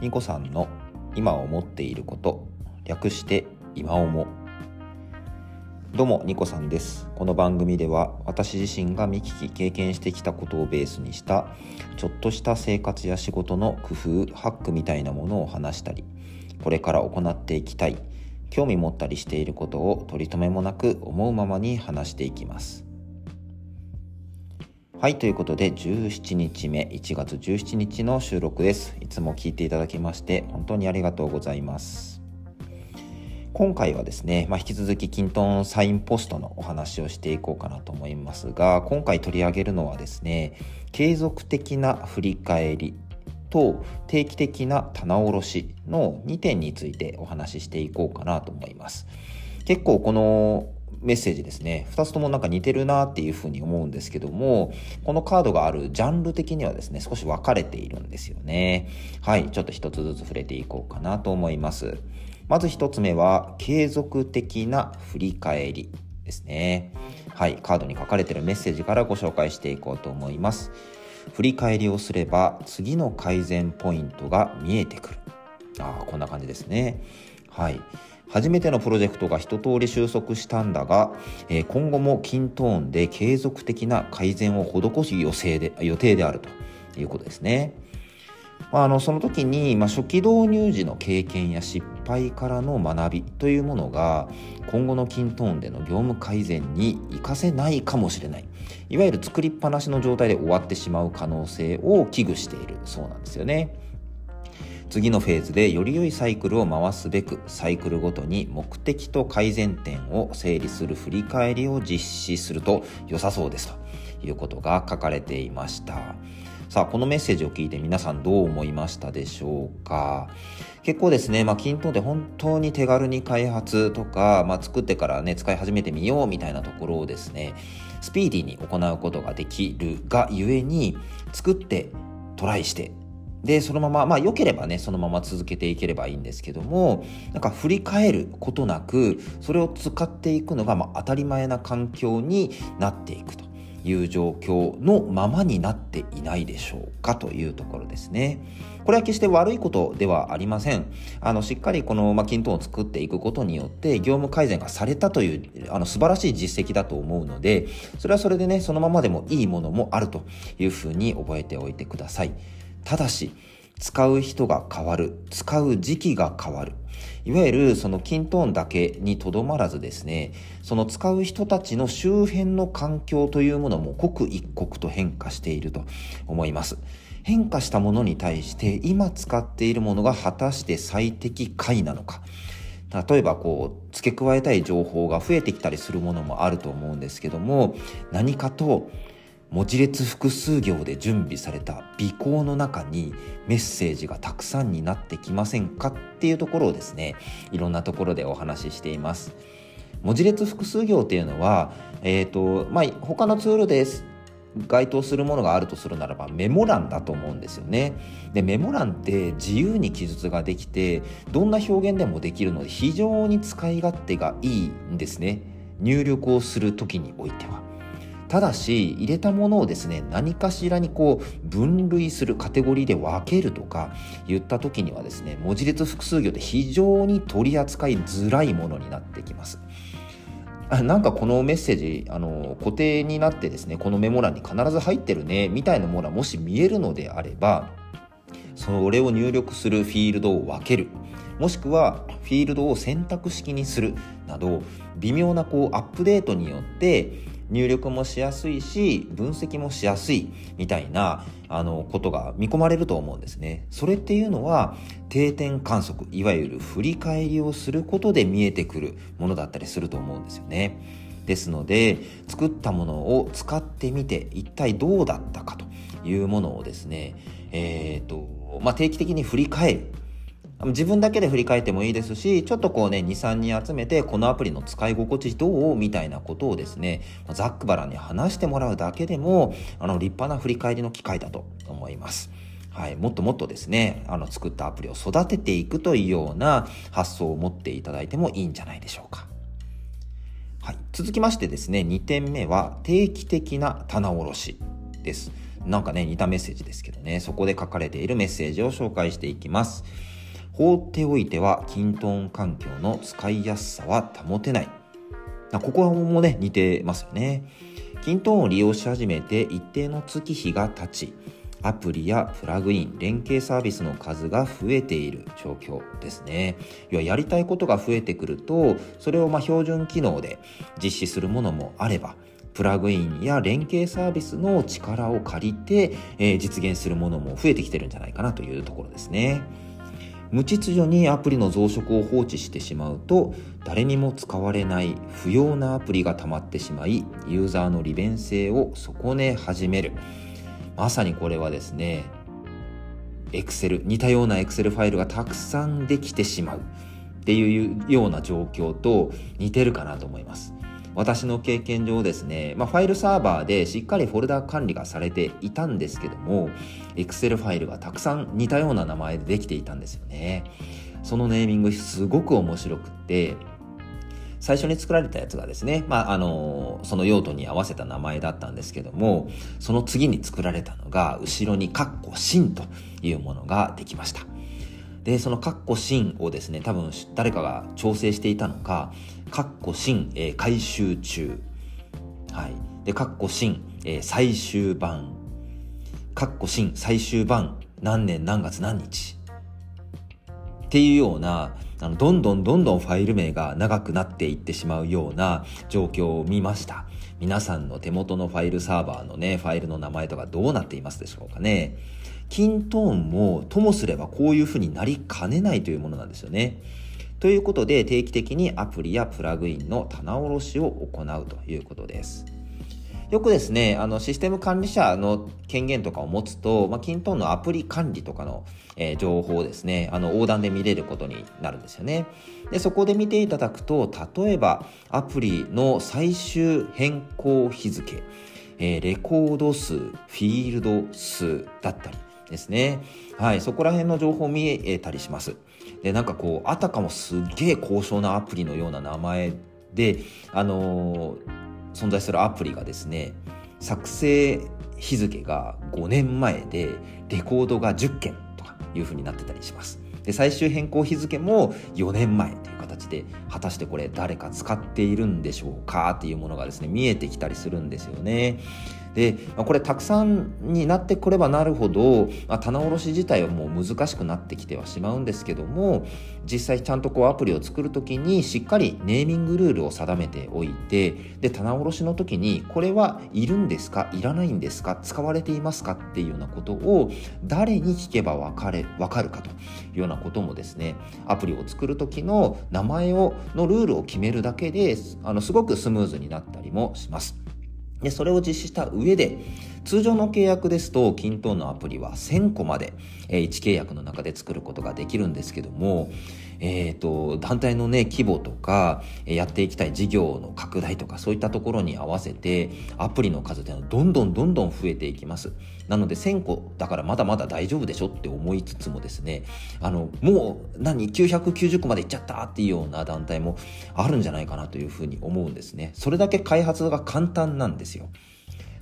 ニコさんの今思っていること略して今思どうもニコさんです。この番組では私自身が見聞き経験してきたことをベースにしたちょっとした生活や仕事の工夫ハックみたいなものを話したりこれから行っていきたい興味持ったりしていることを取り留めもなく思うままに話していきます。はい、ということで17日目、1月17日の収録です。いつも聞いていただきまして本当にありがとうございます。今回はですね、まあ、引き続きキントンサインポストのお話をしていこうかなと思いますが、今回取り上げるのはですね、継続的な振り返りと定期的な棚卸しの2点についてお話ししていこうかなと思います。結構このメッセージですね。2つともなんか似てるなっていうふうに思うんですけどもこのカードがあるジャンル的にはですね少し分かれているんですよね。はいちょっと一つずつ触れていこうかなと思います。まず1つ目は継続的な振り返りですね。はいカードに書かれてるメッセージからご紹介していこうと思います。振り返りをすれば次の改善ポイントが見えてくる。ああこんな感じですね。はい。初めてのプロジェクトが一通り収束したんだが、えー、今後も均トーンで継続的な改善を施す予定で予定であるということですね。まあ、あのその時に、まあ、初期導入時の経験や失敗からの学びというものが今後の均トーンでの業務改善に活かせないかもしれないいわゆる作りっぱなしの状態で終わってしまう可能性を危惧しているそうなんですよね。次のフェーズでより良いサイクルを回すべくサイクルごとに目的と改善点を整理する振り返りを実施すると良さそうですと。いうことが書かれていました。さあこのメッセージを聞いて皆さんどう思いましたでしょうか？結構ですね、まあ、均等で本当に手軽に開発とか、まあ、作ってからね使い始めてみようみたいなところをですねスピーディーに行うことができるがゆえに作ってトライしてでそのまままあ良ければねそのまま続けていければいいんですけどもなんか振り返ることなくそれを使っていくのがまあ当たり前な環境になっていくという状況のままになっていないでしょうかというところですね。これは決して悪いことではありません。あのしっかりこの、まあ、均等を作っていくことによって業務改善がされたというあの素晴らしい実績だと思うのでそれはそれでねそのままでもいいものもあるというふうに覚えておいてください。ただし使う人が変わる使う時期が変わる。いわゆるそのキントーンだけにとどまらずですねその使う人たちの周辺の環境というものも刻一刻と変化していると思います。変化したものに対して今使っているものが果たして最適解なのか。例えばこう付け加えたい情報が増えてきたりするものもあると思うんですけども何かと文字列複数行で準備された尾行の中にメッセージがたくさんになってきませんかっていうところをですねいろんなところでお話ししています。文字列複数行っていうのは、えーとまあ、他のツールです。該当するものがあるとするならばメモ欄だと思うんですよね。でメモ欄って自由に記述ができてどんな表現でもできるので非常に使い勝手がいいんですね。入力をする時においては。ただし入れたものをですね何かしらにこう分類するカテゴリーで分けるとか言った時にはですね文字列複数行で非常に取り扱いづらいものになってきます。なんかこのメッセージあの固定になってですねこのメモ欄に必ず入ってるねみたいなものはもし見えるのであればそれを入力するフィールドを分けるもしくはフィールドを選択式にするなど微妙なこうアップデートによって入力もしやすいし分析もしやすいみたいなあのことが見込まれると思うんですね。それっていうのは定点観測いわゆる振り返りをすることで見えてくるものだったりすると思うんですよね。ですので作ったものを使ってみて一体どうだったかというものをですね、えーとまあ、定期的に振り返る自分だけで振り返ってもいいですし、ちょっとこうね、2、3人集めて、このアプリの使い心地どう？みたいなことをですね、ざっくばらんに話してもらうだけでも、あの、立派な振り返りの機会だと思います。はい、もっともっとですね、あの、作ったアプリを育てていくというような発想を持っていただいてもいいんじゃないでしょうか。はい、続きましてですね、2点目は定期的な棚卸しです。なんかね、似たメッセージですけどね、そこで書かれているメッセージを紹介していきます。放っておいては均等環境の使いやすさは保てない。ここはもうね、似てますよね。均等を利用し始めて一定の月日が経ち、アプリやプラグイン、連携サービスの数が増えている状況ですね。要はやりたいことが増えてくると、それをま標準機能で実施するものもあれば、プラグインや連携サービスの力を借りて、えー、実現するものも増えてきてるんじゃないかなというところですね。無秩序にアプリの増殖を放置してしまうと誰にも使われない不要なアプリが溜まってしまいユーザーの利便性を損ね始める。まさにこれはですね Excel 似たような Excel ファイルがたくさんできてしまうっていうような状況と似てるかなと思います。私の経験上ですね、まあ、ファイルサーバーでしっかりフォルダ管理がされていたんですけども Excel ファイルがたくさん似たような名前でできていたんですよねそのネーミングすごく面白くって最初に作られたやつがですね、まあ、あの、その用途に合わせた名前だったんですけども、その次に作られたのが、後ろにカッコンというものができました。で、そのカッコンをですね、多分誰かが調整していたのか、カッコ新、えー、回収中。はい。で、カッコ新、えー、最終版。カッコ新、最終版、何年何月何日。っていうような、あの、どんどんどんどんファイル名が長くなっていってしまうような状況を見ました。皆さんの手元のファイルサーバーのね、ファイルの名前とかどうなっていますでしょうかね。キントーンもともすればこういうふうになりかねないというものなんですよね。ということで定期的にアプリやプラグインの棚卸しを行うということです。よくですね、あのシステム管理者の権限とかを持つと、まあ、キントーンのアプリ管理とかの、えー、情報をですね、あの横断で見れることになるんですよね。で、そこで見ていただくと、例えばアプリの最終変更日付、えー、レコード数、フィールド数だったりですね。はい、そこら辺の情報を見えたりします。で、なんかこう、あたかもすっげえ高尚なアプリのような名前で、あのー、存在するアプリがですね、作成日付が5年前で、レコードが10件とかいう風になってたりします。で、最終変更日付も4年前という形で、果たしてこれ誰か使っているんでしょうかっていうものがですね、見えてきたりするんですよね。で、これたくさんになってくればなるほど、まあ、棚卸し自体はもう難しくなってきてはしまうんですけども実際ちゃんとこうアプリを作る時にしっかりネーミングルールを定めておいてで棚卸しの時にこれはいるんですか？いらないんですか？使われていますか？っていうようなことを誰に聞けば分かれ分かるかというようなこともですねアプリを作る時の名前をのルールを決めるだけであのすごくスムーズになったりもします。で、それを実施した上で、通常の契約ですと、均等のアプリは1000個まで、え1契約の中で作ることができるんですけども、えっ、ー、と、団体のね、規模とか、えやっていきたい事業の拡大とか、そういったところに合わせて、アプリの数っていうのはどんどんどんどん増えていきます。なので、1000個だからまだまだ大丈夫でしょって思いつつもですね、あの、もう何、990個までいっちゃったっていうような団体もあるんじゃないかなというふうに思うんですね。それだけ開発が簡単なんですよ。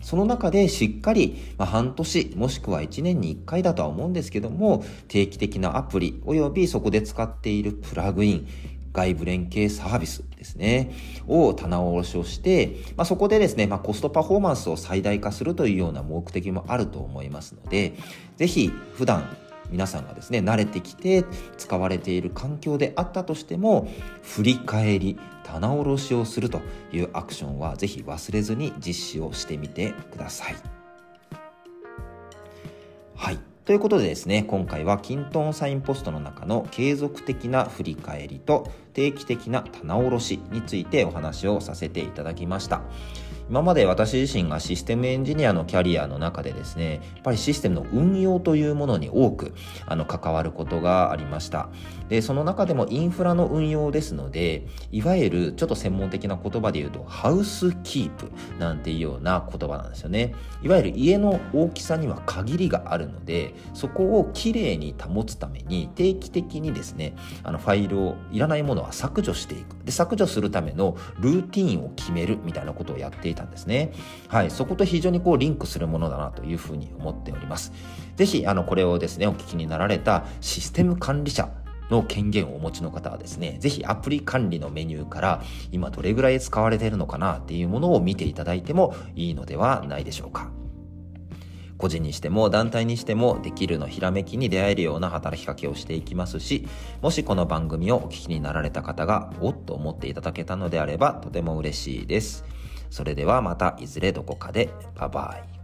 その中でしっかり、まあ、半年もしくは1年に1回だとは思うんですけども定期的なアプリ及びそこで使っているプラグイン外部連携サービスですね、を棚卸しをして、まあ、そこでですね、まあ、コストパフォーマンスを最大化するというような目的もあると思いますので、ぜひ普段皆さんがですね、慣れてきて使われている環境であったとしても、振り返り、棚卸しをするというアクションは是非忘れずに実施をしてみてください。はい。ということでですね、今回はキントンサインポストの中の継続的な振り返りと定期的な棚卸しについてお話をさせていただきました。今まで私自身がシステムエンジニアのキャリアの中でですね、やっぱりシステムの運用というものに多くあの関わることがありました。で、その中でもインフラの運用ですので、いわゆるちょっと専門的な言葉で言うと、ハウスキープなんていうような言葉なんですよね。いわゆる家の大きさには限りがあるので、そこをきれいに保つために定期的にですね、あのファイルを、いらないものをは削除していく。で、削除するためのルーティンを決めるみたいなことをやっていたんですね。はい。そこと非常にこうリンクするものだなというふうに思っております。ぜひ、あの、これをですね、お聞きになられたシステム管理者の権限をお持ちの方はですね、ぜひアプリ管理のメニューから今どれぐらい使われているのかなっていうものを見ていただいてもいいのではないでしょうか。個人にしても団体にしてもできるのひらめきに出会えるような働きかけをしていきますし、もしこの番組をお聞きになられた方がおっと思っていただけたのであればとても嬉しいです。それではまたいずれどこかで。バイバイ。